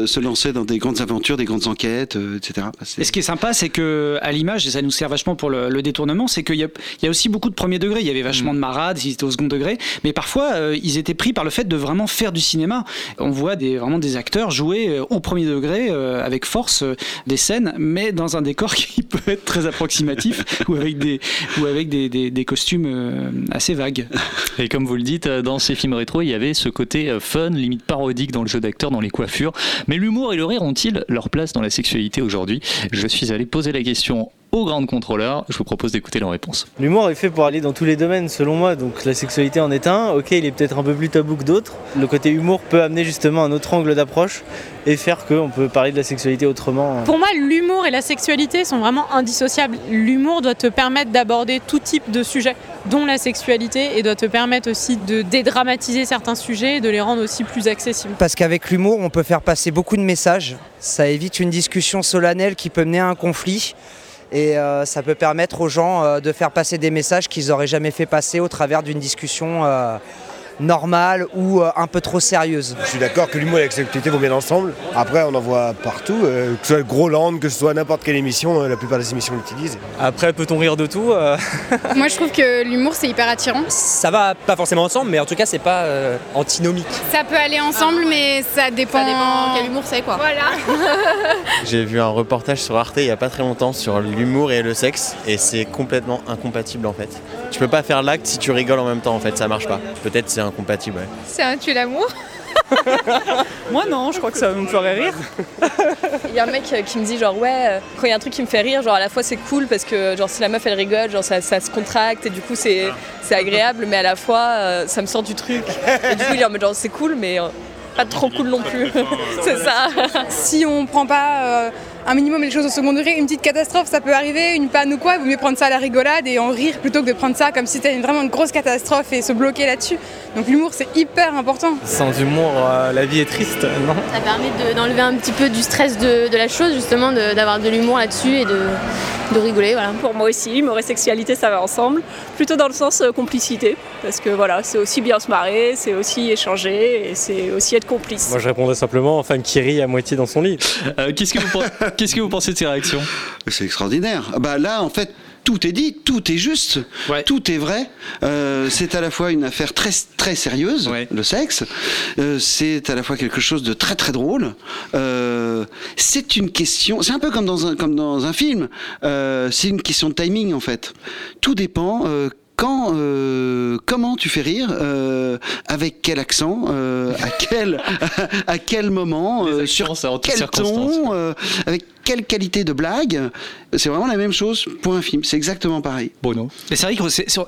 se lancer dans des grandes aventures, des grandes enquêtes, etc. Et ce qui est sympa, c'est que à l'image, et ça nous sert vachement pour le, le détournement, c'est qu'il y y a aussi beaucoup de premier degré. Il y avait vachement de marades, ils étaient au second degré, mais parfois euh, ils étaient pris par le fait de vraiment faire du cinéma. On voit des, vraiment des acteurs jouer euh, au premier degré euh, avec force euh, des scènes, mais dans un décor (laughs) qui peut être très approximatif ou avec des ou avec des, des- des costumes assez vagues. (laughs) Et comme vous le dites, dans ces films rétro, il y avait ce côté fun, limite parodique dans le jeu d'acteur, dans les coiffures. Mais l'humour et le rire ont-ils leur place dans la sexualité aujourd'hui? Je suis allé poser la question au grand contrôleur. Je vous propose d'écouter leur réponse. L'humour est fait pour aller dans tous les domaines selon moi, donc la sexualité en est un. Ok, il est peut-être un peu plus tabou que d'autres. Le côté humour peut amener justement un autre angle d'approche et faire qu'on peut parler de la sexualité autrement. Pour moi, l'humour et la sexualité sont vraiment indissociables. L'humour doit te permettre d'aborder tout type de sujet, dont la sexualité, et doit te permettre aussi de dédramatiser certains sujets et de les rendre aussi plus accessibles. Parce qu'avec l'humour, on peut faire passer beaucoup de messages. Ça évite une discussion solennelle qui peut mener à un conflit. Et euh, ça peut permettre aux gens euh, de faire passer des messages qu'ils n'auraient jamais fait passer au travers d'une discussion euh, normale ou euh, un peu trop sérieuse. Je suis d'accord que l'humour et la sexualité vont bien ensemble. Après, on en voit partout, euh, que ce soit Groland, que ce soit n'importe quelle émission, euh, la plupart des émissions l'utilisent. Après, peut-on rire de tout euh (laughs) Moi, je trouve que l'humour, c'est hyper attirant. Ça va pas forcément ensemble, mais en tout cas, c'est pas euh, antinomique. Ça peut aller ensemble, mais ça dépend. Ça dépend quel humour c'est, quoi. Voilà. (laughs) J'ai vu un reportage sur Arte il y a pas très longtemps sur l'humour et le sexe et c'est complètement incompatible en fait. Tu peux pas faire l'acte si tu rigoles en même temps en fait, ça marche pas. Peut-être c'est incompatible. ouais. C'est un tue l'amour. (laughs) Moi non, je crois que ça me ferait rire. Il y a un mec euh, qui me dit genre ouais, euh, quand il y a un truc qui me fait rire, genre à la fois c'est cool parce que genre si la meuf elle rigole, genre ça, ça se contracte et du coup c'est c'est agréable, mais à la fois euh, ça me sort du truc. Et du coup il est en mode genre c'est cool, mais euh, pas trop cool non plus. (laughs) c'est ça. Si on prend pas euh, un minimum les choses au second degré, une petite catastrophe, ça peut arriver, une panne ou quoi, il vaut mieux prendre ça à la rigolade et en rire plutôt que de prendre ça comme si c'était une- vraiment une grosse catastrophe et se bloquer là-dessus. Donc l'humour c'est hyper important. Sans humour, euh, la vie est triste, (laughs) non? Ça permet de- d'enlever un petit peu du stress de, de la chose, justement, de- d'avoir de, l'humour là-dessus et de, de rigoler. Voilà. Pour moi aussi, humour et sexualité, ça va ensemble. Plutôt dans le sens euh, complicité. Parce que voilà, c'est aussi bien se marrer, c'est aussi échanger et c'est aussi être complice. Moi je répondrais simplement femme qui rit à moitié dans son lit. Euh, Qu'est-ce que, vous qu'est-ce que vous pensez de ces réactions? C'est extraordinaire. Ah Bah là, en fait, tout est dit, tout est juste, tout est vrai. Euh, c'est à la fois une affaire très très sérieuse, le sexe. Euh, c'est à la fois quelque chose de très très drôle. Euh, c'est une question. C'est un peu comme dans un comme dans un film. C'est une question de timing en fait. Tout dépend. quand, euh, comment tu fais rire, euh, avec quel accent, euh, à quel, (laughs) à quel moment, sur quel ton, avec quelle qualité de blague. C'est vraiment la même chose pour un film. C'est exactement pareil. Bono. Et c'est vrai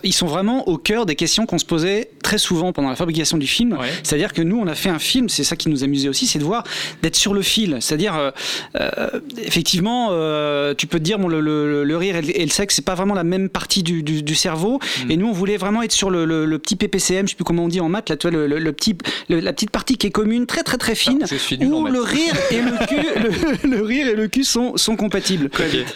qu'ils sont vraiment au cœur des questions qu'on se posait très souvent pendant la fabrication du film. C'est-à-dire que nous, on a fait un film, c'est ça qui nous amusait aussi, c'est de voir, d'être sur le fil. C'est-à-dire, euh, euh, effectivement, euh, tu peux te dire, bon, le, le- le rire et le, et le sexe, c'est pas vraiment la même partie du, du- du cerveau. Mm. Et nous, on voulait vraiment être sur le, le- le petit PPCM, je sais plus comment on dit en maths, là, tu vois, le, le- le petit, le- la petite partie qui est commune, très très très fine, nul en où le rire et le cul, (laughs) le, le rire et le cul sont, sont compatibles.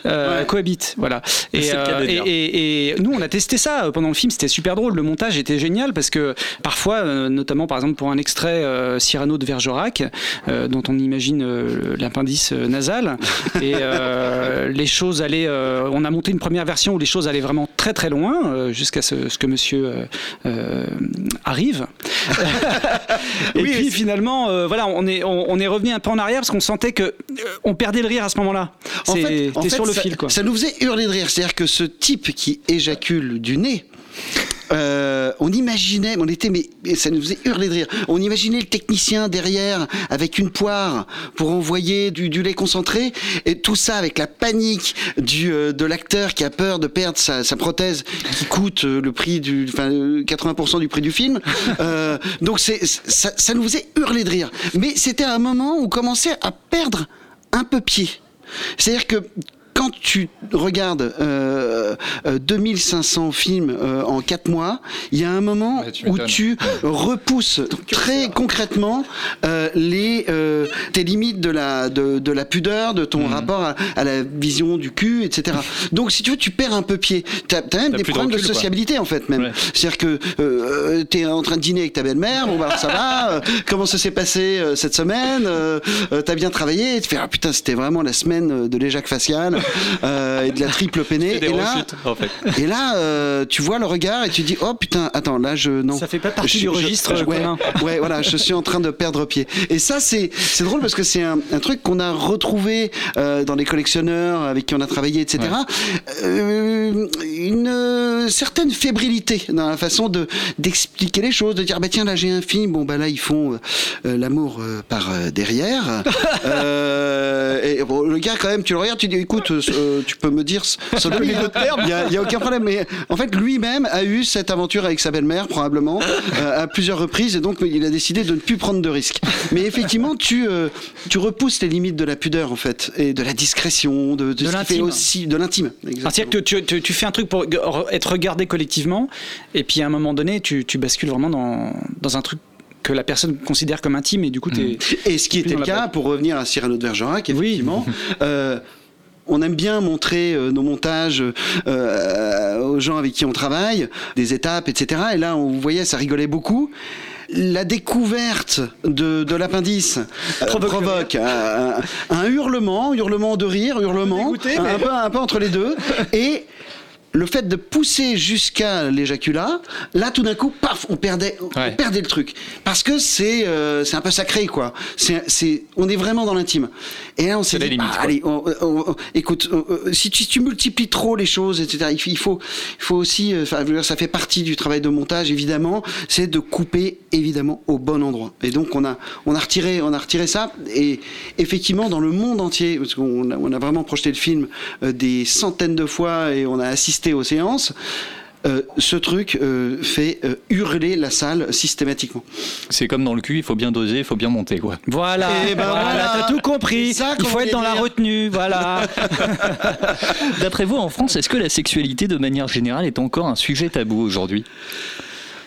Euh, cohabitent, voilà. Et, cas de euh, et- et- et nous, on a testé ça euh, pendant le film, c'était super drôle. Le montage était génial parce que parfois, euh, notamment par exemple pour un extrait euh, Cyrano de Bergerac, euh, dont on imagine euh, l'appendice euh, nasal, et euh, (laughs) les choses allaient. euh, on a monté une première version où les choses allaient vraiment très très loin, euh, jusqu'à ce, ce que monsieur euh, euh, arrive. (laughs) et puis finalement, euh, voilà, on est, on, on est revenu un peu en arrière parce qu'on sentait que euh, on perdait le rire à ce moment-là. En C'est- fait, en t'es fait, sur le ça, fil, quoi. ça nous faisait hurler de rire. C'est-à-dire que ce type qui éjacule du nez. euh, on imaginait, on était, mais ça nous faisait hurler de rire. On imaginait le technicien derrière avec une poire pour envoyer du, du lait concentré et tout ça avec la panique du, euh, de l'acteur qui a peur de perdre sa, sa prothèse qui coûte euh, le prix du, enfin, euh, 80% du prix du film. Euh, donc c'est, ça, ça nous faisait hurler de rire. Mais c'était un moment où on commençait à perdre un peu pied. C'est-à-dire que quand tu regardes euh, euh, 2500 films euh, en 4 mois, il y a un moment où tu repousses (laughs) très concrètement euh, les, euh, tes limites de la, de, de la pudeur, de ton rapport à, à la vision du cul, etc. Donc si tu veux, tu perds un peu pied. Tu as, même des de problèmes de, quoi. sociabilité en fait même. C'est-à-dire que euh, tu es en train de dîner avec ta belle-mère, bon bah alors ça va, euh, comment ça s'est passé euh, cette semaine, euh, euh, t'as bien travaillé, tu fais ah putain c'était vraiment la semaine euh, de l'éjac facial (laughs) euh, et de la triple peinée. des Et là, rechutes, en fait. et là euh, tu vois le regard et tu dis oh putain attends là je non. Ça fait pas partie du registre ouais, commun. (laughs) ouais voilà je suis en train de perdre pied. Et ça c'est c'est drôle parce que c'est un, un truc qu'on a retrouvé euh, dans les collectionneurs avec qui on a travaillé etc. Euh, une euh, certaine fébrilité dans la façon de d'expliquer les choses, de dire bah tiens là j'ai un film, bon bah là ils font l'amour euh, par euh, derrière. (laughs) Euh, et bon, le gars quand même tu le regardes, tu dis écoute euh, tu peux me dire sodomie, les deux termes. il y a, aucun problème. Mais en fait lui-même a eu cette aventure avec sa belle-mère probablement euh, à plusieurs reprises et donc il a décidé de ne plus prendre de risques. Mais effectivement tu euh, tu repousses les limites de la pudeur en fait et de la discrétion, de, de, ce qui fait l'intime. aussi de l'intime. C'est-à-dire que tu, tu- tu fais un truc pour être regardé collectivement, et puis à un moment donné, tu, tu bascules vraiment dans, dans un truc que la personne considère comme intime, et du coup, t'es. Et ce qui était le cas, pour revenir à Cyrano de Bergerac, effectivement, euh, (laughs) on aime bien montrer euh, nos montages euh, aux gens avec qui on travaille, des étapes, etc. Et là, on vous voyait, ça rigolait beaucoup. La découverte de, de l'appendice euh, provoque, un, un hurlement, hurlement de rire, hurlement, un, peu, un peu entre les deux. (laughs) Et le fait de pousser jusqu'à l'éjaculat, là tout d'un coup, paf, on perdait, on perdait le truc. Parce que c'est euh, un peu sacré, quoi. C'est, c'est, on est vraiment dans l'intime. Et là, on s'est dit, bah, allez, on- on- on- écoute, on- si tu, multiplies trop les choses, etc., il faut, il faut, il faut aussi, euh, enfin, ça fait partie du travail de montage, évidemment, c'est de couper, évidemment, au bon endroit. Et donc, on a, on a retiré, on a retiré ça. Et effectivement, dans le monde entier, parce qu'on a, on a vraiment projeté le film euh, des centaines de fois et on a assisté aux séances. euh, ce truc euh, fait euh, hurler la salle systématiquement. C'est comme dans le cul, il faut bien doser, il faut bien monter, quoi. Voilà, Eh ben voilà, voilà. t'as tout compris. Ça Il faut être dans la retenue, voilà. (laughs) D'après vous, en France, est-ce que la sexualité, de manière générale, est encore un sujet tabou aujourd'hui?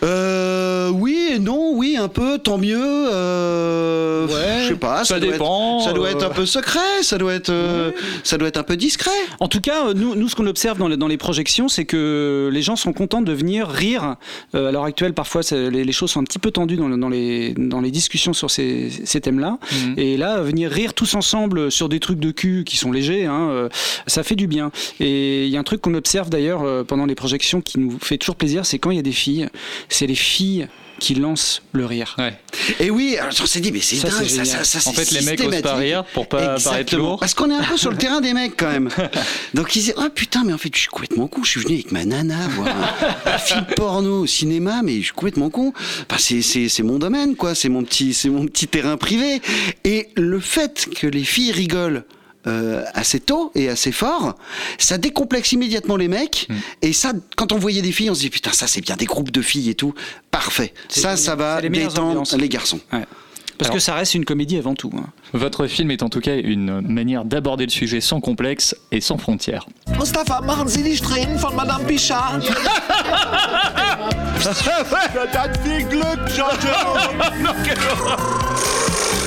Euh, oui et non, oui, un peu, tant mieux. Euh, je sais pas, ça dépend, Être, ça doit euh, être un peu secret, ça doit être, euh, ça doit être un peu discret. En tout cas, euh, nous, nous ce qu'on observe dans les, dans les projections, c'est que les gens sont contents de venir rire. Euh, à l'heure actuelle, parfois, les, les choses sont un petit peu tendues dans, le- dans les, dans les discussions sur ces, ces thèmes-là. Mhm. Et là, venir rire tous ensemble sur des trucs de cul qui sont légers, hein, euh, ça fait du bien. Et il y a un truc qu'on observe d'ailleurs euh, pendant les projections qui nous fait toujours plaisir, c'est quand il y a des filles, c'est les filles qui lancent le rire. Et oui, alors on s'est dit, mais c'est Ça, dingue, c'est ça, ça, ça, En c'est fait, les mecs osent pas rire pour pas paraître lourd. Parce qu'on est un peu sur le terrain des mecs quand même. (laughs) Donc ils disaient, oh putain, mais en fait, je suis complètement con. Je suis venu avec ma nana voir un, un film porno au cinéma, mais je suis complètement con. Enfin, c'est, c'est, c'est mon domaine, quoi. C'est mon petit, c'est mon petit terrain privé. Et le fait que les filles rigolent. Euh, assez tôt et assez fort, ça décomplexe immédiatement les mecs. Hmm. Et ça, quand on voyait des filles, on se dit putain, ça c'est bien des groupes de filles et tout. Parfait. Ça, ça va les détendre ambiances. les garçons. Parce que ça reste une comédie avant tout. hein. Votre film est en tout cas une manière d'aborder le sujet sans complexe et sans frontières. Mustafa, machen Sie die Strähnen von Madame Pichard. (laughs) Viel Glück,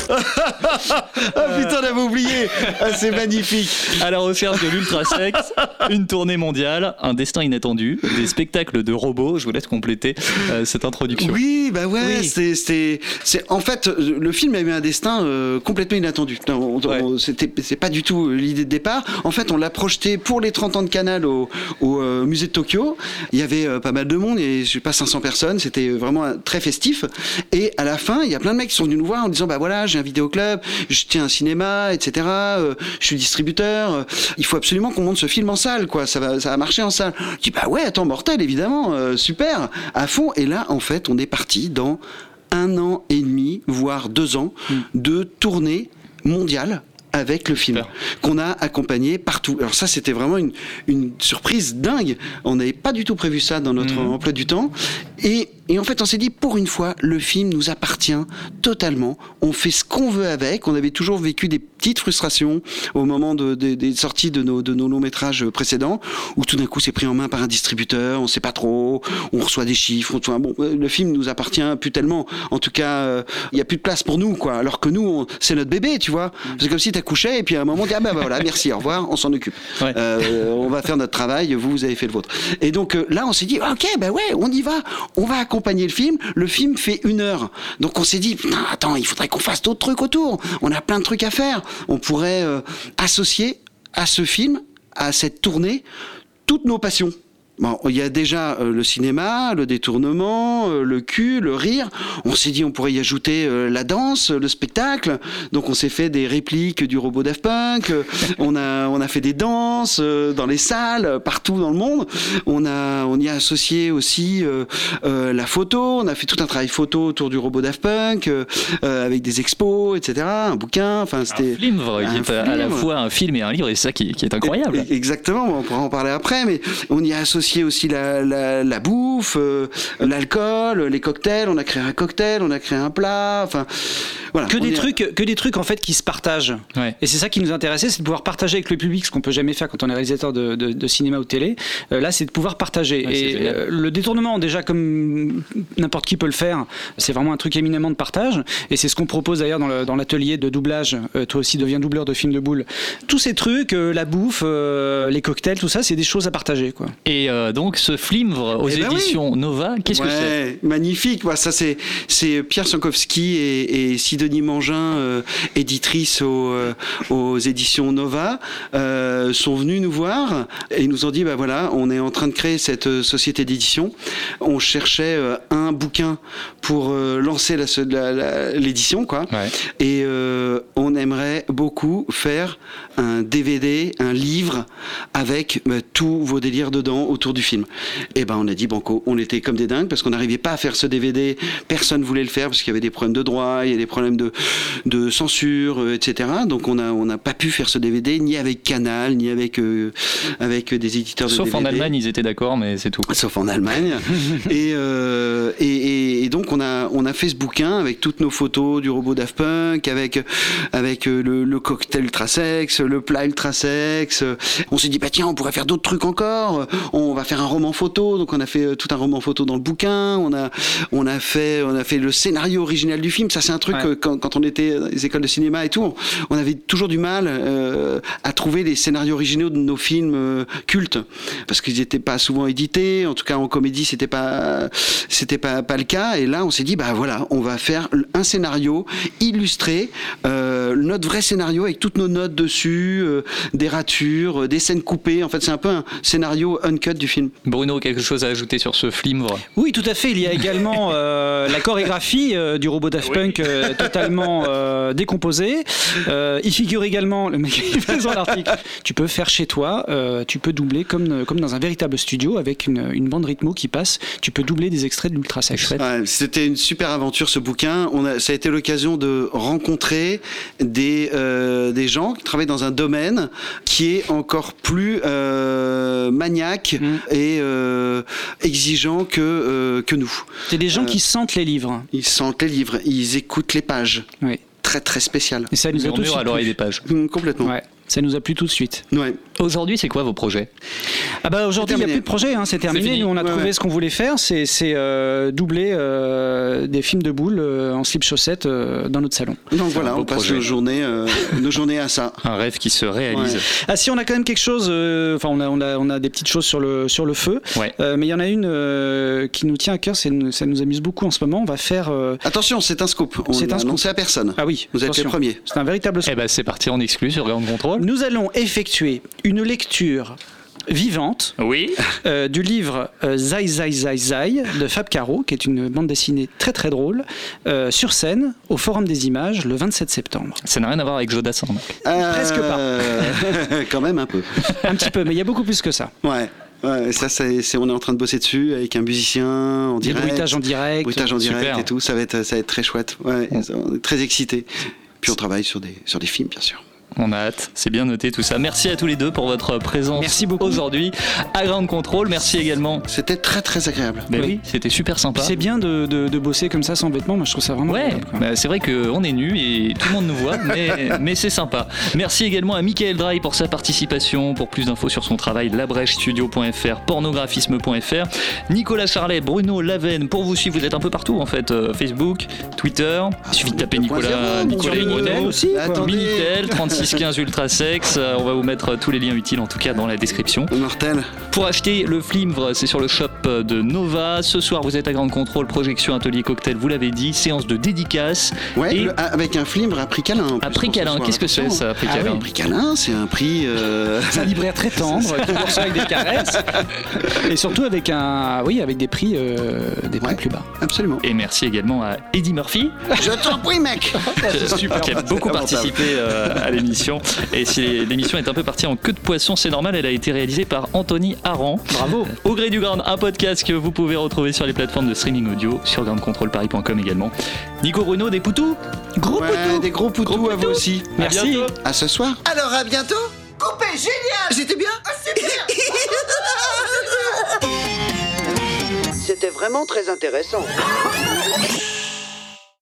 Ah putain, on avait oublié Ah, C'est magnifique À la recherche de l'ultrasex, une tournée mondiale, un destin inattendu, des spectacles de robots. Je vous laisse compléter euh, cette introduction. Oui, bah ouais, c'est, c'est, c'est, en fait, euh, le film a eu un destin euh, complètement inattendu. On- c'était, c'est pas du tout l'idée de départ. En fait, on l'a projeté pour les 30 ans de Canal au, au, euh, musée de Tokyo. Il y avait euh, pas mal de monde, et je sais pas 500 personnes. C'était vraiment euh, très festif. Et à la fin, il y a plein de mecs qui sont venus nous voir en disant, bah voilà, j'ai un vidéoclub, je tiens un cinéma, etc. euh, je suis distributeur. euh, il faut absolument qu'on monte ce film en salle, quoi. Ça va, ça va marcher en salle. Je dis, bah ouais, attends, mortel, évidemment, euh, super, à fond. Et là, en fait, on est parti dans un an et demi, voire deux ans, de tournée mondiale avec le film qu'on a accompagné partout. Alors ça, c'était vraiment une, une surprise dingue. On n'avait pas du tout prévu ça dans notre emploi du temps. Et, et en fait, on s'est dit, pour une fois, le film nous appartient totalement. On fait ce qu'on veut avec. On avait toujours vécu des petites frustrations au moment de, de- des sorties de nos, de nos longs métrages précédents, où tout d'un coup, c'est pris en main par un distributeur, on sait pas trop, on reçoit des chiffres. on reçoit- bon, euh, le film nous appartient plus tellement. En tout cas, euh, il y a plus de place pour nous, quoi. Alors que nous, c'est notre bébé, tu vois. C'est comme si et puis à un moment, on dit, ah bah voilà, (laughs) merci, au revoir, on s'en occupe. Euh, on va faire notre travail, vous, vous avez fait le vôtre. Et donc euh, là, on s'est dit, ok, bah ouais, on y va, on va accompagner le film. Le film fait une heure. Donc on s'est dit, putain, attends, il faudrait qu'on fasse d'autres trucs autour. On a plein de trucs à faire. On pourrait euh, associer à ce film, à cette tournée, toutes nos passions. Bon, il y a déjà euh, le cinéma, le détournement, euh, le cul, le rire. On s'est dit on pourrait y ajouter euh, la danse, le spectacle. Donc on s'est fait des répliques du robot Daft Punk. (laughs) On a on a fait des danses dans les salles partout dans le monde. On a on y a associé aussi la photo. On a fait tout un travail photo autour du robot Daft Punk avec des expos, etc. Un bouquin. Enfin c'était Un qui un à la film. fois un film et un livre, et c'est ça qui, qui est incroyable. E- Exactement, on pourra en parler après, mais on y a associé aussi la, la, la bouffe, euh, l'alcool, les cocktails. On a créé un cocktail, on a créé un plat. Enfin, voilà. que des trucs que des trucs en fait qui se partagent et c'est ça qui nous intéressait c'est de pouvoir partager avec le public ce qu'on peut jamais faire quand on est réalisateur de, de- de cinéma ou de télé Euh, là c'est de pouvoir partager Ouais, et euh, le détournement déjà comme n'importe qui peut le faire c'est vraiment un truc éminemment de partage et c'est ce qu'on propose d'ailleurs dans l'atelier de doublage Euh, toi aussi deviens doubleur de films de boules tous ces trucs euh, la bouffe euh, les cocktails tout ça c'est des choses à partager quoi Et euh, donc ce flimvre aux Eh ben oui. éditions Nova. Qu'est-ce que c'est? Ouais, Magnifique. Voilà, ça c'est c'est Pierre Sankowski et, et Sidonie Mangin, euh, éditrice aux, euh, aux éditions Nova, euh, sont venus nous voir et nous ont dit bah voilà, on est en train de créer cette euh, société d'édition. On cherchait un bouquin pour lancer la- la- la- l'édition. Et on aimerait beaucoup faire un DVD, un livre avec bah, tous vos délires dedans autour du film. Et ben on a dit banco, on était comme des dingues parce qu'on n'arrivait pas à faire ce DVD, personne voulait le faire parce qu'il y avait des problèmes de droit, il y a des problèmes de, de censure, euh, etc. Donc on a on n'a pas pu faire ce DVD ni avec Canal, ni avec euh, avec des éditeurs de Sauf en DVD. Allemagne, ils étaient d'accord, mais c'est tout. Sauf en Allemagne. (laughs) et, euh, et, et- donc on a, on a fait ce bouquin avec toutes nos photos du robot Daft Punk, avec, avec le, le cocktail ultrasex, le plat ultrasex. On s'est dit, bah tiens, on pourrait faire d'autres trucs encore. On va faire un roman photo. Donc on a fait euh, tout un roman photo dans le bouquin. On a, on a, fait, on a fait le scénario original du film. Ça, c'est un truc, Ouais. euh, quand, quand on était dans les écoles de cinéma et tout, on, on avait toujours du mal euh, à trouver les scénarios originaux de nos films euh, cultes. Parce qu'ils n'étaient pas souvent édités. En tout cas, en comédie, c'était pas, c'était pas, pas le cas. Et là, on s'est dit, bah voilà, on va faire un scénario illustré, euh, notre vrai scénario avec toutes nos notes dessus, des ratures, des scènes coupées. En fait, c'est un peu un scénario uncut du film. Bruno, quelque chose à ajouter sur ce flimvre Oui, tout à fait. Il y a également (laughs) euh, la chorégraphie euh, du robot Daft Punk euh, (laughs) totalement euh, décomposée. Euh, il figure également, le mec (laughs) qui fait dans l'article, tu peux faire chez toi, euh, tu peux doubler comme, comme dans un véritable studio avec une, une bande rythmo qui passe, tu peux doubler des extraits de l'ultra sex. Ouais, C'était une super aventure ce bouquin. On a, ça a été l'occasion de rencontrer des, euh, des gens qui travaillent dans un domaine qui est encore plus euh, maniaque et euh, exigeant que, euh, que nous. C'est des gens Euh, qui sentent les livres. Ils sentent les livres, ils écoutent les pages. Oui. Très très spécial. Et ça nous a suite à l'oreille des pages. Mm, Complètement. Ouais. Ça nous a plu tout de suite. Ouais. Aujourd'hui, c'est quoi vos projets? Ah bah aujourd'hui il n'y a plus de projet, hein, c'est terminé. Nous on a Ouais, trouvé ouais. ce qu'on voulait faire, c'est euh, doubler euh, des films de boules euh, en slip chaussettes euh, dans notre salon. Donc voilà, on passe nos journées, euh, nos journées à ça. (laughs) Un rêve qui se réalise. Ouais. Ah si on a quand même quelque chose, euh, enfin on, a, on, a, on a des petites choses sur le, sur le feu, Ouais. Euh, mais il y en a une euh, qui nous tient à cœur, ça nous amuse beaucoup en ce moment. On va faire. euh, Attention, c'est un scoop. On C'est un scoop. à personne. Ah oui, Vous êtes les attention. premiers. C'est un véritable Eh ben, c'est parti en exclu sur Grand Contrôle. Nous allons effectuer une lecture vivante Oui. euh, du livre euh, Zai Zai Zai Zai de Fab Caro, qui est une bande dessinée très très drôle, euh, sur scène au Forum des Images le 27 septembre. Ça n'a rien à voir avec Jodassin. donc. Presque pas. Euh, (laughs) Quand même un peu. Un petit peu, mais il y a beaucoup plus que ça. Ouais. Ouais, ça, c'est, c'est- on est en train de bosser dessus avec un musicien en Des direct. bruitages en direct. Bruitage en direct Super. et tout. Ça va être, ça va être très chouette. Ouais, on est très excités. Puis on travaille sur des, sur des films, bien sûr. On a hâte, c'est bien noté tout ça. Merci à tous les deux pour votre présence Merci beaucoup. aujourd'hui à Grand Contrôle. Merci également. C'était très très agréable. Ben Oui. oui, c'était super sympa. C'est bien de, de- de bosser comme ça sans vêtements, moi je trouve ça vraiment Ouais, bah, c'est vrai qu'on est nus et tout le monde nous voit, mais, (laughs) mais c'est sympa. Merci également à Michael Dry pour sa participation. Pour plus d'infos sur son travail, labrèchestudio.fr, pornographisme.fr. Nicolas Charlet, Bruno Lavenne, pour vous suivre, vous êtes un peu partout en fait. euh, Facebook, Twitter. Il suffit de taper Nicolas, Nicolas Minitel Bruno. aussi, quoi. Attendez. Minitel, 3615 Ultrasex. Euh, On va vous mettre tous les liens utiles en tout cas dans la description. Mortel. Pour acheter le flimvre, c'est sur le shop de Nova. Ce soir, vous êtes à Grande Contrôle, projection, atelier, cocktail, vous l'avez dit, séance de dédicace. Ouais, Et- le- ah, avec un flimbre à prix câlin. en plus, À prix câlin, qu'est-ce que c'est ça, prix Ah câlin oui, prix câlin, c'est un prix. euh, C'est un libraire très tendre qui ça avec des caresses et surtout avec un oui avec des prix euh, des prix Ouais. plus bas. Absolument. Et merci également à Eddie Murphy, Je t'en prie, mec (laughs) qui a beaucoup participé euh, à l'émission. Et si l'émission est un peu partie en queue de poisson, c'est normal, elle a été réalisée par Anthony Aran. Bravo. Au gré du Grand, un podcast que vous pouvez retrouver sur les plateformes de streaming audio, sur grandcontrôleparis.com également. Nico Bruno, des poutous? Gros Ouais, des gros poutous Gros à vous poutous. aussi. Merci. À ce soir. Alors à bientôt Coupé, génial J'étais bien Ah, (laughs) C'était vraiment très intéressant.